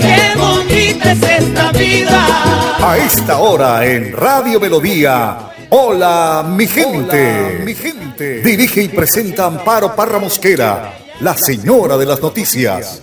qué bonita es esta vida. A esta hora en Radio Melodía. Hola, mi gente. mi gente. Dirige y presenta Amparo Parra Mosquera, la señora de las noticias.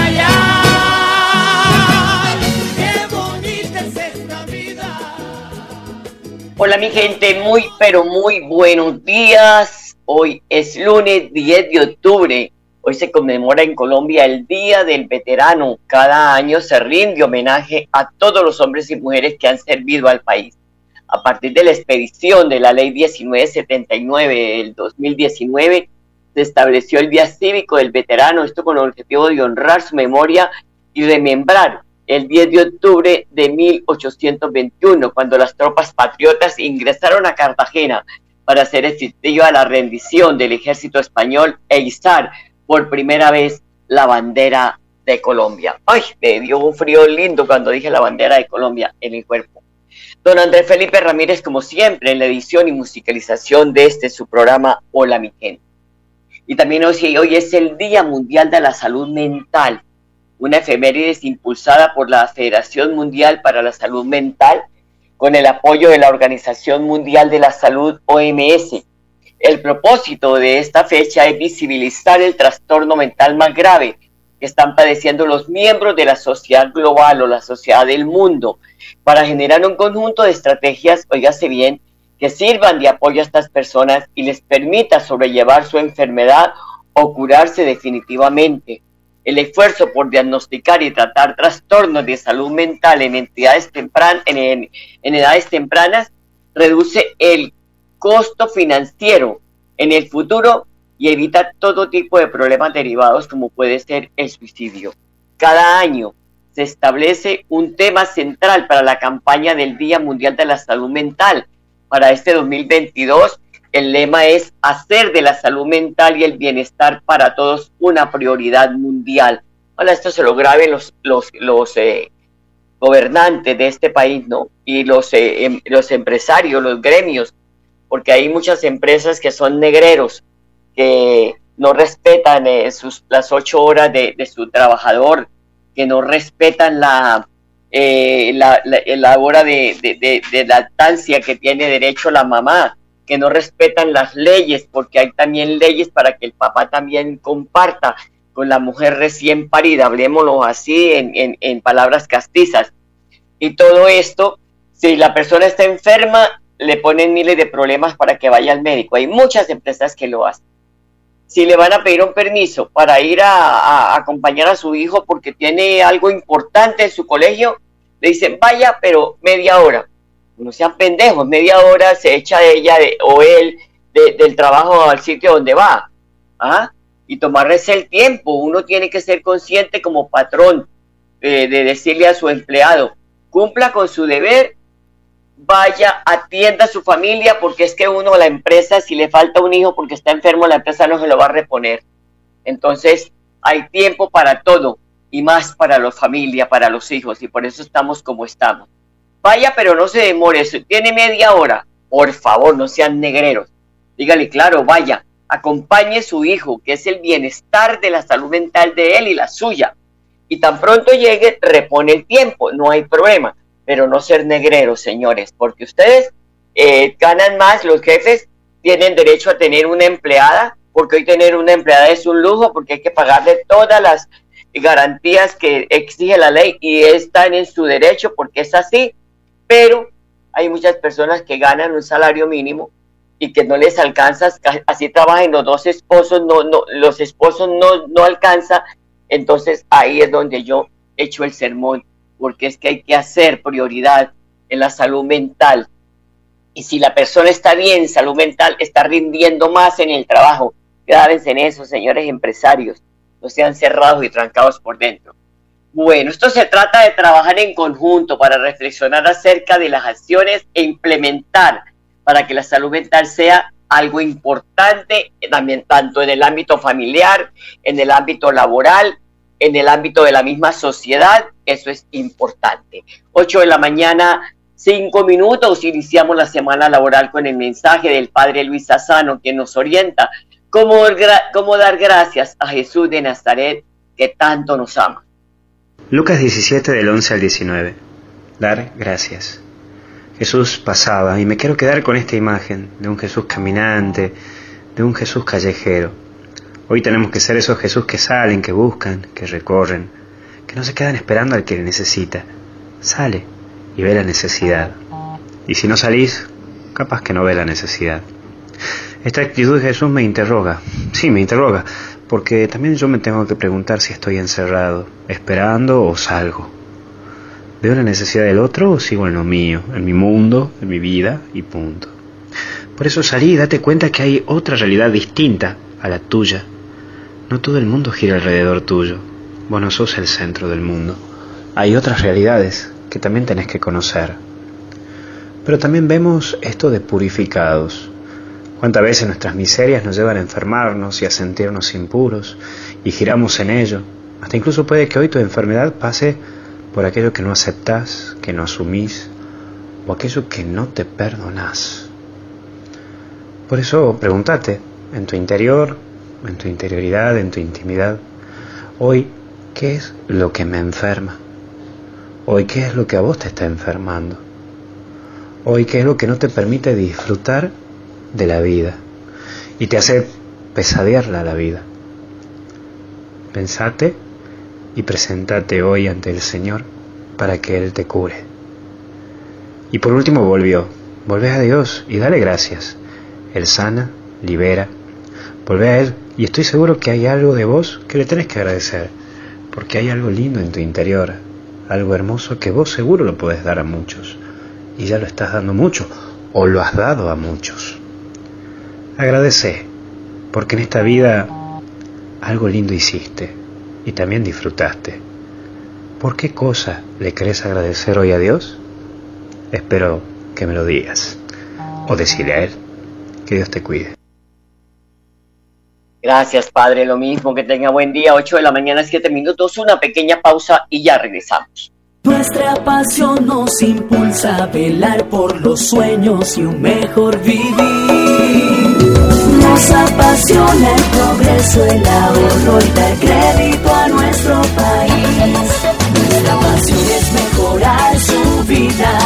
Hola mi gente, muy pero muy buenos días. Hoy es lunes 10 de octubre. Hoy se conmemora en Colombia el Día del Veterano. Cada año se rinde homenaje a todos los hombres y mujeres que han servido al país. A partir de la expedición de la Ley 1979 del 2019, se estableció el Día Cívico del Veterano, esto con el objetivo de honrar su memoria y remembrar el 10 de octubre de 1821, cuando las tropas patriotas ingresaron a Cartagena para hacer efectiva la rendición del ejército español e izar por primera vez la bandera de Colombia. Ay, me dio un frío lindo cuando dije la bandera de Colombia en el cuerpo. Don Andrés Felipe Ramírez, como siempre, en la edición y musicalización de este su programa Hola mi gente. Y también hoy es el Día Mundial de la Salud Mental una efemérides impulsada por la Federación Mundial para la Salud Mental con el apoyo de la Organización Mundial de la Salud OMS. El propósito de esta fecha es visibilizar el trastorno mental más grave que están padeciendo los miembros de la sociedad global o la sociedad del mundo para generar un conjunto de estrategias, oígase bien, que sirvan de apoyo a estas personas y les permita sobrellevar su enfermedad o curarse definitivamente el esfuerzo por diagnosticar y tratar trastornos de salud mental en entidades en, edades tempranas reduce el costo financiero en el futuro y evita todo tipo de problemas derivados como puede ser el suicidio. Cada año se establece un tema central para la campaña del Día Mundial de la Salud Mental. Para este 2022 el lema es hacer de la salud mental y el bienestar para todos una prioridad mundial. Ahora esto se lo graben los, los, los eh, gobernantes de este país, ¿no? Y los, eh, em, los empresarios, los gremios, porque hay muchas empresas que son negreros, que no respetan eh, sus, las ocho horas de, su trabajador, que no respetan la, la, la, hora de, de, de lactancia que tiene derecho la mamá, que no respetan las leyes, porque hay también leyes para que el papá también comparta con la mujer recién parida, hablemoslo así en, en, palabras castizas. Y todo esto, si la persona está enferma, le ponen miles de problemas para que vaya al médico. Hay muchas empresas que lo hacen. Si le van a pedir un permiso para ir a, a acompañar a su hijo porque tiene algo importante en su colegio, le dicen, vaya, pero media hora no sean pendejos, media hora se echa ella o él del trabajo al sitio donde va. ¿ah? Y tomarse el tiempo. Uno tiene que ser consciente como patrón eh, de decirle a su empleado, cumpla con su deber, vaya, atienda a su familia, porque es que uno, la empresa, si le falta un hijo porque está enfermo, la empresa no se lo va a reponer. Entonces, hay tiempo para todo y más para la familia, para los hijos, y por eso estamos como estamos. Vaya, pero no se demore, tiene media hora. Por favor, no sean negreros. Dígale, claro, vaya, acompañe a su hijo, que es el bienestar de la salud mental de él y la suya. Y tan pronto llegue, repone el tiempo, no hay problema. Pero no ser negreros, señores, porque ustedes eh, ganan más, los jefes tienen derecho a tener una empleada, porque hoy tener una empleada es un lujo, porque hay que pagarle todas las garantías que exige la ley y están en su derecho, porque es así pero hay muchas personas que ganan un salario mínimo y que no les alcanza, así trabajan los dos esposos, no, no, los esposos no, no alcanza, entonces ahí es donde yo echo el sermón, porque es que hay que hacer prioridad en la salud mental. Y si la persona está bien, salud mental, está rindiendo más en el trabajo. Grábense en eso, señores empresarios, no sean cerrados y trancados por dentro. Bueno, esto se trata de trabajar en conjunto para reflexionar acerca de las acciones e implementar para que la salud mental sea algo importante también tanto en el ámbito familiar, en el ámbito laboral, en el ámbito de la misma sociedad, eso es importante. 8 de la mañana, 5 minutos, iniciamos la semana laboral con el mensaje del Padre Luis Sassano, que nos orienta cómo, cómo dar gracias a Jesús de Nazaret, que tanto nos ama. Lucas 17 del 11 al 19. Dar gracias. Jesús pasaba y me quiero quedar con esta imagen de un Jesús caminante, de un Jesús callejero. Hoy tenemos que ser esos Jesús que salen, que buscan, que recorren, que no se quedan esperando al que le necesita. Sale y ve la necesidad. Y si no salís, capaz que no ve la necesidad. Esta actitud de Jesús me interroga, sí, me interroga, porque también yo me tengo que preguntar si estoy encerrado, esperando o salgo. ¿Veo la necesidad del otro o sigo en lo mío, en mi mundo, en mi vida y punto? Por eso salí y date cuenta que hay otra realidad distinta a la tuya. No todo el mundo gira alrededor tuyo. Vos no sos el centro del mundo. Hay otras realidades que también tenés que conocer. Pero también vemos esto de purificados, Cuántas veces nuestras miserias nos llevan a enfermarnos y a sentirnos impuros y giramos en ello. Hasta incluso puede que hoy tu enfermedad pase por aquello que no aceptás, que no asumís o aquello que no te perdonás. Por eso pregúntate en tu interior, en tu interioridad, en tu intimidad, hoy, ¿qué es lo que me enferma? Hoy, ¿qué es lo que a vos te está enfermando? Hoy, ¿qué es lo que no te permite disfrutar de la vida y te hace pesadearla la vida. Pensate y presentate hoy ante el Señor para que Él te cure. Y por último volvió, volvé a Dios y dale gracias. Él sana, libera, volvé a Él y estoy seguro que hay algo de vos que le tenés que agradecer, porque hay algo lindo en tu interior, algo hermoso que vos seguro lo puedes dar a muchos, y ya lo estás dando mucho, o lo has dado a muchos. Agradece, porque en esta vida algo lindo hiciste y también disfrutaste. ¿Por qué cosa le querés agradecer hoy a Dios? Espero que me lo digas. O decirle a Él que Dios te cuide. Gracias, Padre. Lo mismo, que tenga buen día. 8 de la mañana, 7 minutos. Una pequeña pausa y ya regresamos. Nuestra pasión nos impulsa a velar por los sueños y un mejor vivir. Nos apasiona el progreso, el ahorro y dar crédito a nuestro país. Nuestra pasión es mejorar su vida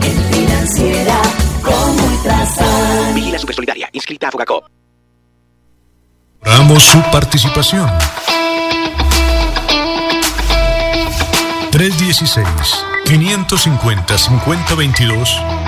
en financiera como Ultrasan. Vigila Supersolidaria, inscrita a Fogacop. Damos su participación. 316 550 5022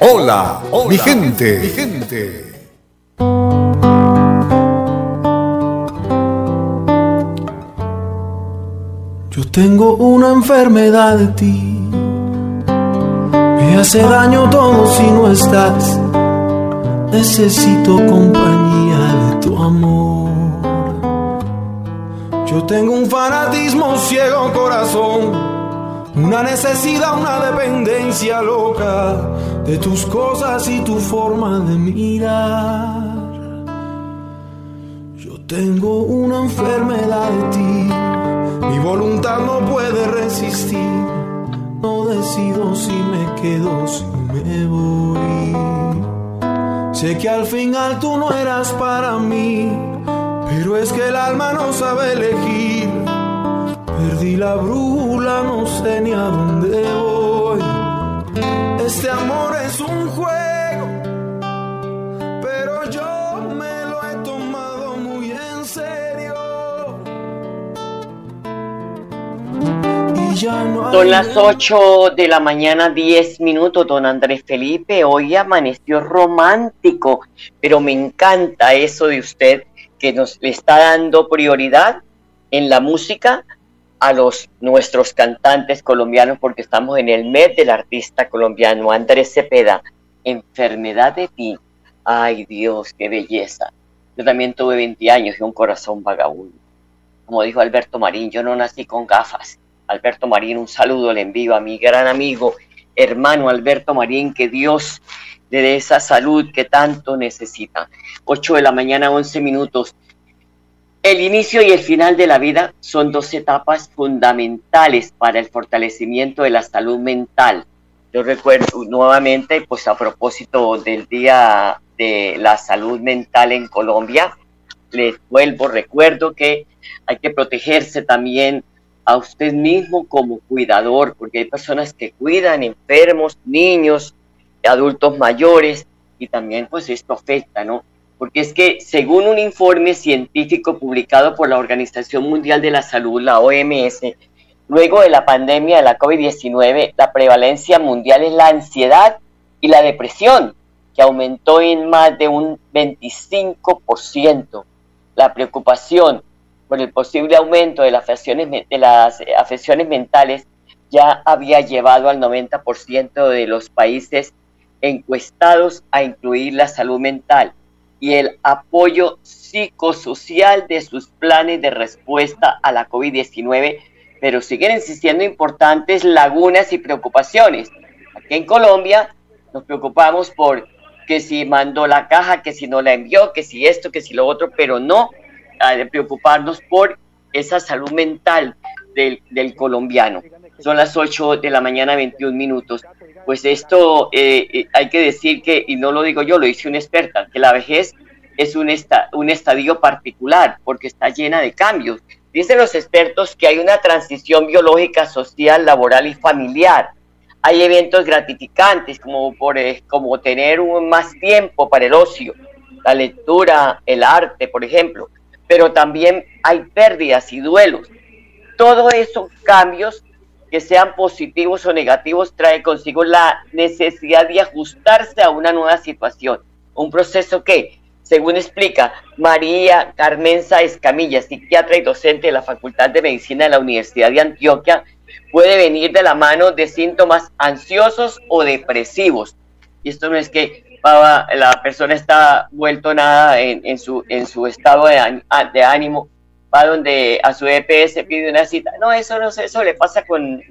Hola, mi gente. Mi gente. Yo tengo una enfermedad de ti. Me hace daño todo si no estás. Necesito compañía de tu amor. Yo tengo un fanatismo ciego corazón una necesidad, una dependencia loca de tus cosas y tu forma de mirar. Yo tengo una enfermedad de ti, mi voluntad no puede resistir. No decido si me quedo, si me voy. Sé que al final tú no eras para mí, pero es que el alma no sabe elegir. Perdí la brújula, no sé ni a dónde voy. Son las 8 de la mañana, 10 minutos, don Andrés Felipe. Hoy amaneció romántico, pero me encanta eso de usted que nos está dando prioridad en la música a los nuestros cantantes colombianos porque estamos en el mes del artista colombiano Andrés Cepeda, Enfermedad de ti. Ay Dios, qué belleza. Yo también tuve 20 años y un corazón vagabundo. Como dijo Alberto Marín, yo no nací con gafas. Alberto Marín, un saludo le envío a mi gran amigo, hermano Alberto Marín, que Dios le dé esa salud que tanto necesita. 8 de la mañana, 11 minutos. El inicio y el final de la vida son dos etapas fundamentales para el fortalecimiento de la salud mental. Yo recuerdo nuevamente, pues a propósito del Día de la Salud Mental en Colombia, les vuelvo, recuerdo que hay que protegerse también a usted mismo como cuidador, porque hay personas que cuidan enfermos, niños, adultos mayores, y también pues esto afecta, ¿no? porque es que según un informe científico publicado por la Organización Mundial de la Salud, la OMS, luego de la pandemia de la COVID-19, la prevalencia mundial es la ansiedad y la depresión, que aumentó en más de un 25%. La preocupación por el posible aumento de las afecciones, de las afecciones mentales ya había llevado al 90% de los países encuestados a incluir la salud mental y el apoyo psicosocial de sus planes de respuesta a la COVID-19, pero siguen existiendo importantes lagunas y preocupaciones. Aquí en Colombia nos preocupamos por que si mandó la caja, que si no la envió, que si esto, que si lo otro, pero no preocuparnos por esa salud mental del, del colombiano. Son las 8 de la mañana, 21 minutos pues esto eh, eh, hay que decir que, y no lo digo yo, lo dice una experta, que la vejez es un, un estadio particular porque está llena de cambios. Dicen los expertos que hay una transición biológica, social, laboral y familiar. Hay eventos gratificantes como, por, eh, como tener un, más tiempo para el ocio, la lectura, el arte, por ejemplo. Pero también hay pérdidas y duelos. Todos esos cambios que sean positivos o negativos, trae consigo la necesidad de ajustarse a una nueva situación. Un proceso que, según explica María Carmenza Escamilla, psiquiatra y docente de la Facultad de Medicina de la Universidad de Antioquia, puede venir de la mano de síntomas ansiosos o depresivos. Y esto no es que la persona está vuelto nada en, su, en su estado de, ánimo, va donde a su EPS pide una cita. No, eso no eso le pasa con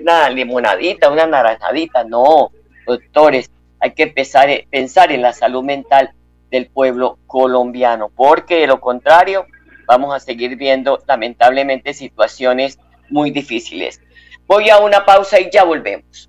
una limonadita, una naranjadita. No, doctores, hay que a pensar en la salud mental del pueblo colombiano, porque de lo contrario vamos a seguir viendo lamentablemente situaciones muy difíciles. Voy a una pausa y ya volvemos.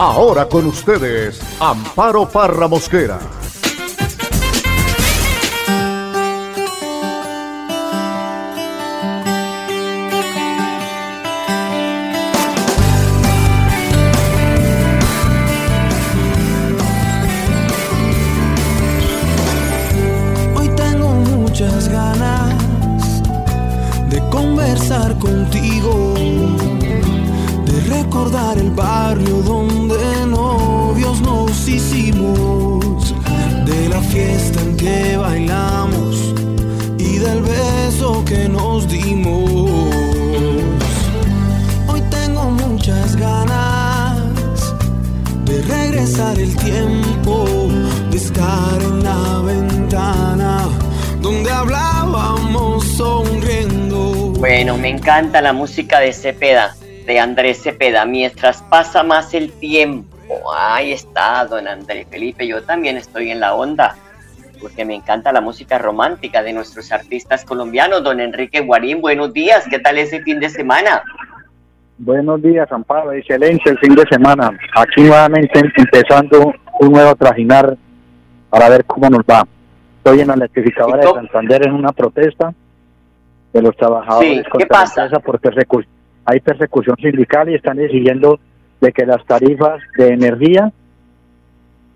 Ahora con ustedes, Amparo Parra Mosquera Bueno, me encanta la música de Cepeda, de Andrés Cepeda, mientras pasa más el tiempo. Ahí está, don Andrés Felipe, yo también estoy en la onda, porque me encanta la música romántica de nuestros artistas colombianos. Don Enrique Guarín, buenos días, ¿qué tal ese fin de semana? Buenos días, Amparo, excelente el fin de semana. Aquí nuevamente empezando un nuevo trajinar para ver cómo nos va. Estoy en la electrificadora de Santander en una protesta de los trabajadores ¿qué pasa? por persecución. Hay persecución sindical y están exigiendo de que las tarifas de energía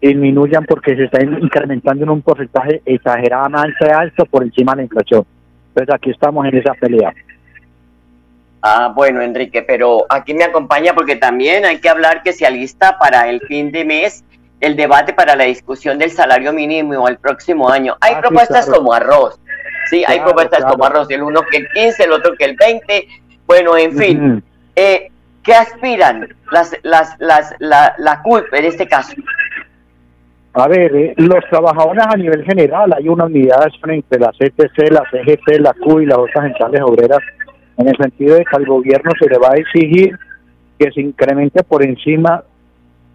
disminuyan porque se están incrementando en un porcentaje exageradamente alto por encima de la inflación. Entonces aquí estamos en esa pelea. Ah, bueno, Enrique, pero aquí me acompaña porque también hay que hablar que se alista para el fin de mes el debate para la discusión del salario mínimo el próximo año. Hay Ah, sí, propuestas claro. como arroz, sí, hay propuestas claro. como arroz, el uno que el 15, el otro que el 20, bueno, en fin, eh, ¿qué aspiran las, las, las, la, la en este caso? A ver, eh, los trabajadores a nivel general, hay una unidad entre la CTC, la CGT, la Q y las otras centrales obreras, en el sentido de que al gobierno se le va a exigir que se incremente por encima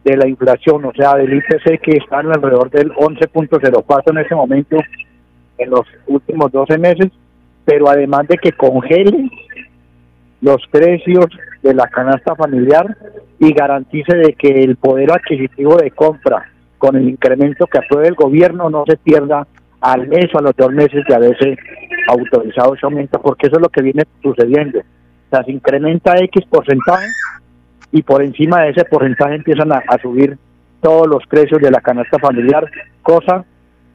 de la inflación, o sea, del IPC que está alrededor del 11.04 en ese momento, en los últimos 12 meses, pero además de que congele los precios de la canasta familiar y garantice de que el poder adquisitivo de compra con el incremento que apruebe el gobierno no se pierda al mes o a los dos meses de haberse autorizado ese aumento, porque eso es lo que viene sucediendo. O sea, se incrementa X porcentaje y por encima de ese porcentaje empiezan a, a subir todos los precios de la canasta familiar, cosa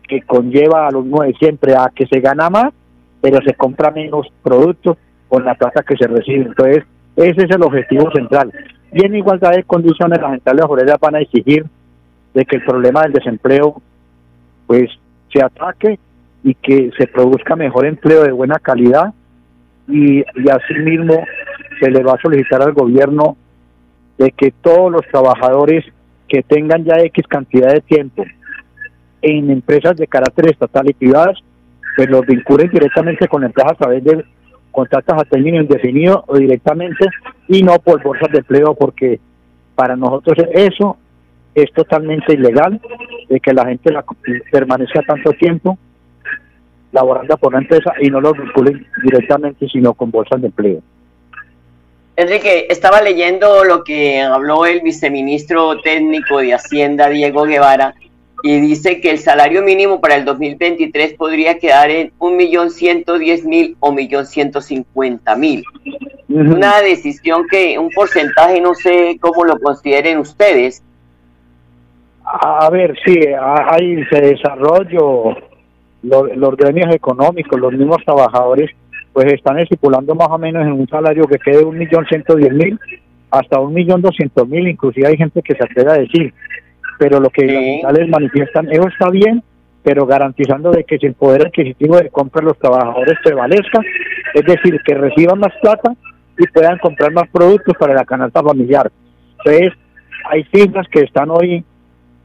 que conlleva a lo mismo de siempre, a que se gana más, pero se compra menos productos con la plata que se recibe. Entonces, ese es el objetivo central. Y en igualdad de condiciones, las centrales obreras van a exigir de que el problema del desempleo pues se ataque y que se produzca mejor empleo de buena calidad y, y asimismo se le va a solicitar al gobierno de que todos los trabajadores que tengan ya X cantidad de tiempo en empresas de carácter estatal y privadas, pues los vinculen directamente con empresas a través de contratos a término indefinido o directamente y no por bolsas de empleo porque para nosotros eso es totalmente ilegal de que la gente la, permanezca tanto tiempo laborando por una empresa y no los vinculen directamente sino con bolsas de empleo. Enrique, estaba leyendo lo que habló el viceministro técnico de Hacienda, Diego Guevara, y dice que el salario mínimo para el 2023 podría quedar en 1.110.000 o 1.150.000. Una decisión que, un porcentaje, no sé cómo lo consideren ustedes. A ver, sí, a- hay ese desarrollo, lo- los gremios económicos, los mismos trabajadores, pues están estipulando más o menos en un salario que quede un millón ciento diez mil hasta un millón doscientos mil, inclusive hay gente que se atreve a decir, pero lo que las centrales manifiestan, eso está bien, pero garantizando de que si el poder adquisitivo de compra de los trabajadores prevalezca, es decir, que reciban más plata y puedan comprar más productos para la canasta familiar. Entonces, hay cifras que están hoy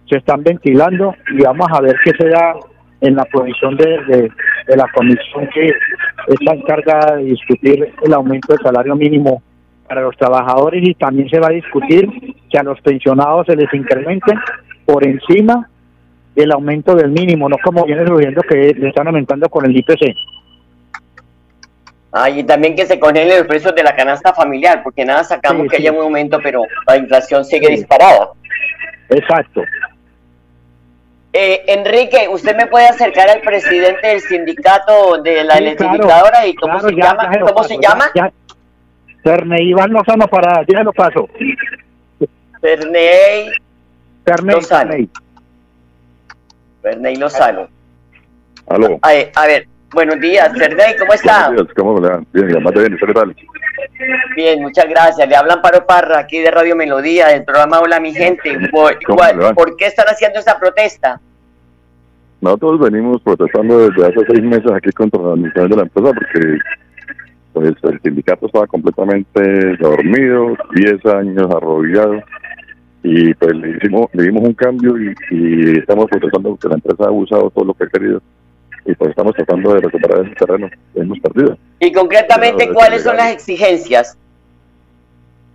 se están ventilando y vamos a ver qué se da en la provisión de, de- de la comisión que está encargada de discutir el aumento del salario mínimo para los trabajadores y también se va a discutir que a los pensionados se les incremente por encima del aumento del mínimo, no como viene subiendo que le están aumentando con el IPC. Ah, y también que se congelen los precios de la canasta familiar, porque nada sacamos Sí, que sí. haya un aumento, pero la inflación sigue Sí. disparada. Exacto. Eh, Enrique, ¿usted me puede acercar al presidente del sindicato de la electrificadora y cómo claro, se ya- llama? ya ¿Cómo paso, se ya- llama? ya. Ferne Iván Lozano para, ya lo paso. Ferney, Ferney, Lozano. Ferney. Lozano. Aló. A ver, a ver, Buenos días, Ferney, ¿cómo está? Buenos días, ¿cómo le Bien, más bien, ¿qué tal? Bien, muchas gracias. Le hablan Paro Parra, aquí de Radio Melodía, del programa Hola mi gente. ¿Por, ¿por qué están haciendo esta protesta? Nosotros venimos protestando desde hace seis meses aquí contra la administración de la empresa porque pues el sindicato estaba completamente dormido, 10 años arrodillado y pues le, hicimos, le dimos un cambio y, y, estamos protestando porque la empresa ha abusado todo lo que ha querido y pues estamos tratando de recuperar ese terreno que hemos perdido. Y concretamente, ¿cuáles son las exigencias?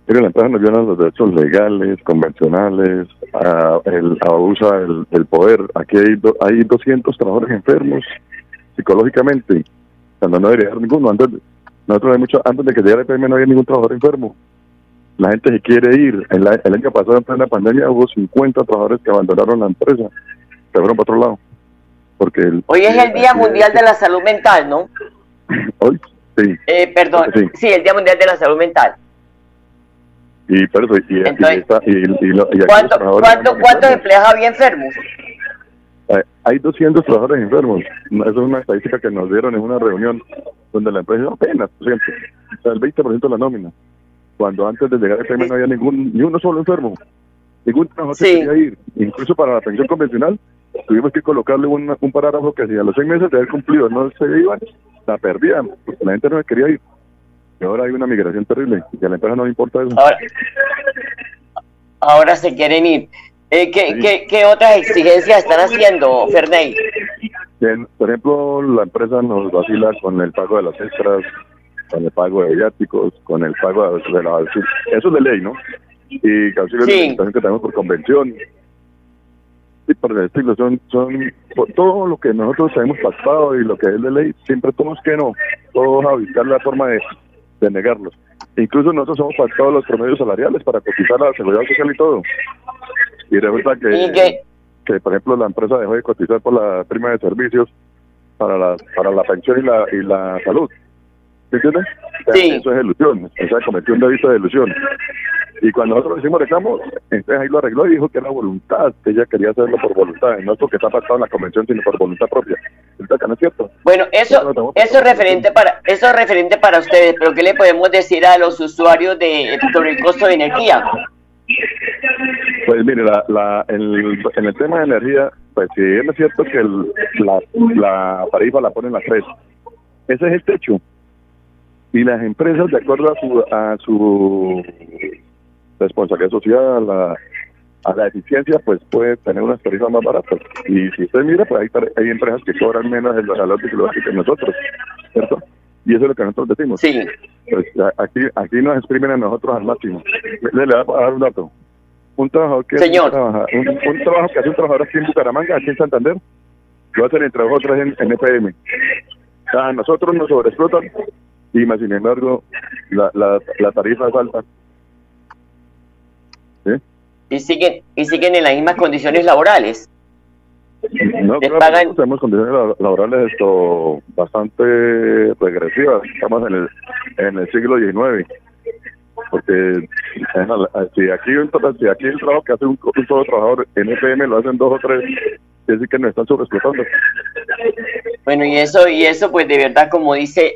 Mire, la empresa nos viola los derechos legales, convencionales, a, el, abusa el, poder. Aquí hay, hay 200 trabajadores enfermos psicológicamente, cuando no debería haber ninguno. Antes, nosotros hay mucho, antes de que llegara el PM no había ningún trabajador enfermo. La gente se quiere ir. el año pasado, en plena pandemia, hubo 50 trabajadores que abandonaron la empresa, se fueron para otro lado. Porque Hoy es el Día Mundial de la Salud Mental, ¿no? Hoy, sí. Eh, perdón, sí. el Día Mundial de la Salud Mental. Y, pero, y, y, ¿Cuánto, ¿cuánto, ¿Cuántos empleados había enfermos? Eh, hay 200 trabajadores enfermos. Esa es una estadística que nos dieron en una reunión donde la empresa apenas, por ejemplo, o sea, el 20% de la nómina. Cuando antes de llegar a FM no había ningún, ni uno solo enfermo. Ningún trabajador sí. quería ir. Incluso para la pensión convencional tuvimos que colocarle un, un parágrafo que si a los seis meses de haber cumplido no se iban, la perdían, porque la gente no quería ir. Y ahora hay una migración terrible y a la empresa no le importa eso. Ahora, se quieren ir. Eh, ¿qué, ¿qué, ¿qué, otras exigencias están haciendo, Ferney? por ejemplo, la empresa nos vacila con el pago de las extras, con el pago de viáticos, con el pago de, la... Eso es de ley, ¿no? Y cauciones sí. que tenemos por convención. Y por el estilo, son, son todo lo que nosotros hemos pactado y lo que es de ley, siempre todos que no, todos a buscar la forma de de negarlos. Incluso nosotros hemos pactado los promedios salariales para cotizar la seguridad social y todo. Y resulta que, que, por ejemplo, la empresa dejó de cotizar por la prima de servicios para la, para la pensión y la, y la salud. ¿Me entiendes? Eso es ilusión. O sea, cometió un delito de ilusión. Y cuando nosotros hicimos reclamo, entonces ahí lo arregló y dijo que era voluntad, que ella quería hacerlo por voluntad, no porque está pactado en la convención, sino por voluntad propia. no es cierto. Bueno, eso, eso es referente para, eso es referente para ustedes, pero ¿qué le podemos decir a los usuarios de sobre el costo de energía? Pues mire, la, la, el, en el tema de energía, pues sí, es cierto que el, la, la tarifa la ponen las tres. Ese es el techo. Y las empresas, de acuerdo a su, a su responsabilidad social, a la, a la eficiencia, pues puede tener unas tarifas más baratas. Y si usted mira, pues hay, hay empresas que cobran menos el valor que nosotros, ¿cierto? Y eso es lo que nosotros decimos. Sí. Pues aquí, aquí nos exprimen a nosotros al máximo. Le, le voy a dar un dato. Un trabajador que Señor. un, trabajo que hace un trabajador aquí en Bucaramanga, aquí en Santander, lo hacen entre otras en, en EPM. A nosotros nos sobreexplotan y más sin embargo la, la, la tarifa es alta y siguen y siguen en las mismas condiciones laborales. No, claro, tenemos condiciones laborales esto bastante regresivas. Estamos en el, en el siglo XIX. Porque si aquí, si aquí el trabajo que hace un, solo trabajador en FM lo hacen dos o tres, es decir que nos están sobreexplotando. Bueno, y eso, y eso pues de verdad, como dice,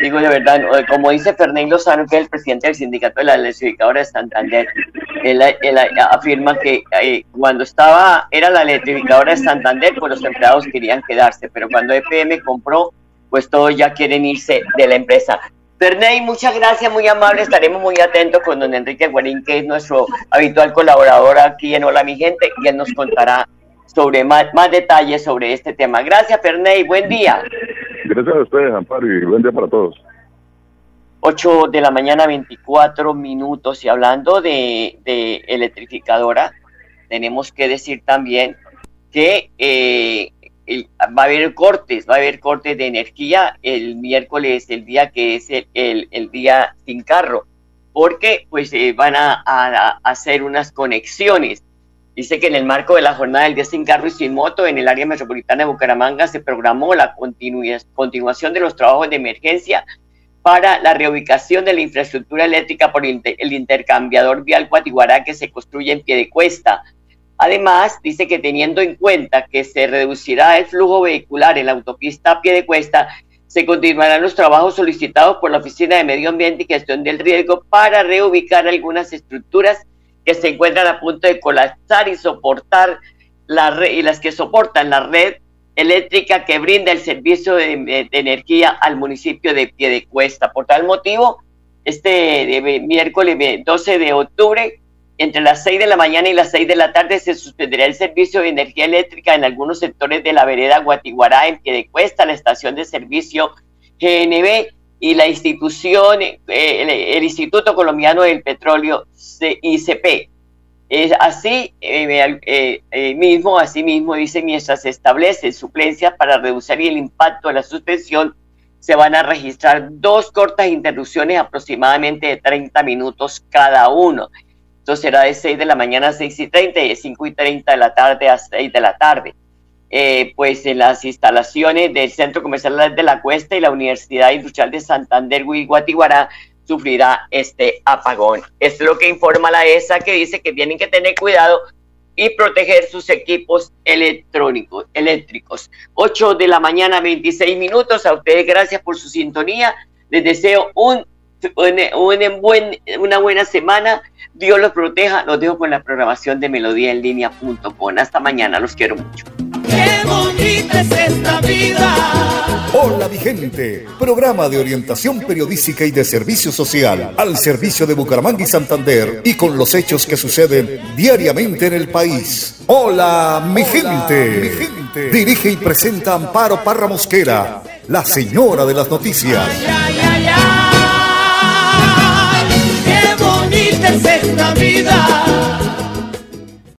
digo de verdad, como dice Fernando Lozano, que es el presidente del sindicato de la electrificadora de Santander, él, afirma que eh, cuando estaba, era la electrificadora de Santander, pues los empleados querían quedarse, pero cuando EPM compró, pues todos ya quieren irse de la empresa. Ferney, muchas gracias, muy amable. Estaremos muy atentos con don Enrique Guarín, que es nuestro habitual colaborador aquí en Hola Mi Gente, y él nos contará sobre más, más detalles sobre este tema. Gracias, Ferney. Buen día. Gracias a ustedes, Amparo, y buen día para todos. 8 de la mañana, 24 minutos. Y hablando de, electrificadora, tenemos que decir también que eh, va a haber cortes, va a haber cortes de energía el miércoles, el día que es el, el, día sin carro, porque pues eh, van a, a, hacer unas conexiones Dice que en el marco de la jornada del día sin carro y sin moto en el área metropolitana de Bucaramanga se programó la continuación de los trabajos de emergencia para la reubicación de la infraestructura eléctrica por el intercambiador vial Guatiguará que se construye en pie de cuesta. Además, dice que teniendo en cuenta que se reducirá el flujo vehicular en la autopista pie de cuesta, se continuarán los trabajos solicitados por la Oficina de Medio Ambiente y Gestión del Riesgo para reubicar algunas estructuras que se encuentran a punto de colapsar y soportar la red, y las que soportan la red eléctrica que brinda el servicio de, energía al municipio de Piedecuesta. Por tal motivo, este miércoles 12 de octubre, entre las 6 de la mañana y las 6 de la tarde, se suspenderá el servicio de energía eléctrica en algunos sectores de la vereda Guatiguará, en Piedecuesta, la estación de servicio GNB y la institución, eh, el, Instituto Colombiano del Petróleo, ICP. Es así eh, eh, mismo, así mismo dice, mientras se establece suplencia para reducir el impacto de la suspensión, se van a registrar dos cortas interrupciones aproximadamente de 30 minutos cada uno. Esto será de 6 de la mañana a 6 y 30 y de 5 y 30 de la tarde a 6 de la tarde. Eh, pues en las instalaciones del Centro Comercial de la Cuesta y la Universidad Industrial de Santander, Guatiguará, sufrirá este apagón. Es lo que informa la ESA que dice que tienen que tener cuidado y proteger sus equipos electrónicos, eléctricos. 8 de la mañana, 26 minutos. A ustedes gracias por su sintonía. Les deseo un, un, buen, una buena semana. Dios los proteja. Los dejo con la programación de melodíaenlínea.com. Hasta mañana. Los quiero mucho. Qué bonita es esta vida. Hola mi gente, programa de orientación periodística y de servicio social al servicio de Bucaramanga y Santander y con los hechos que suceden diariamente en el país. Hola mi gente. Mi gente. Dirige y presenta Amparo Parra Mosquera, la señora de las noticias. Ay, ay, ay, qué bonita es esta vida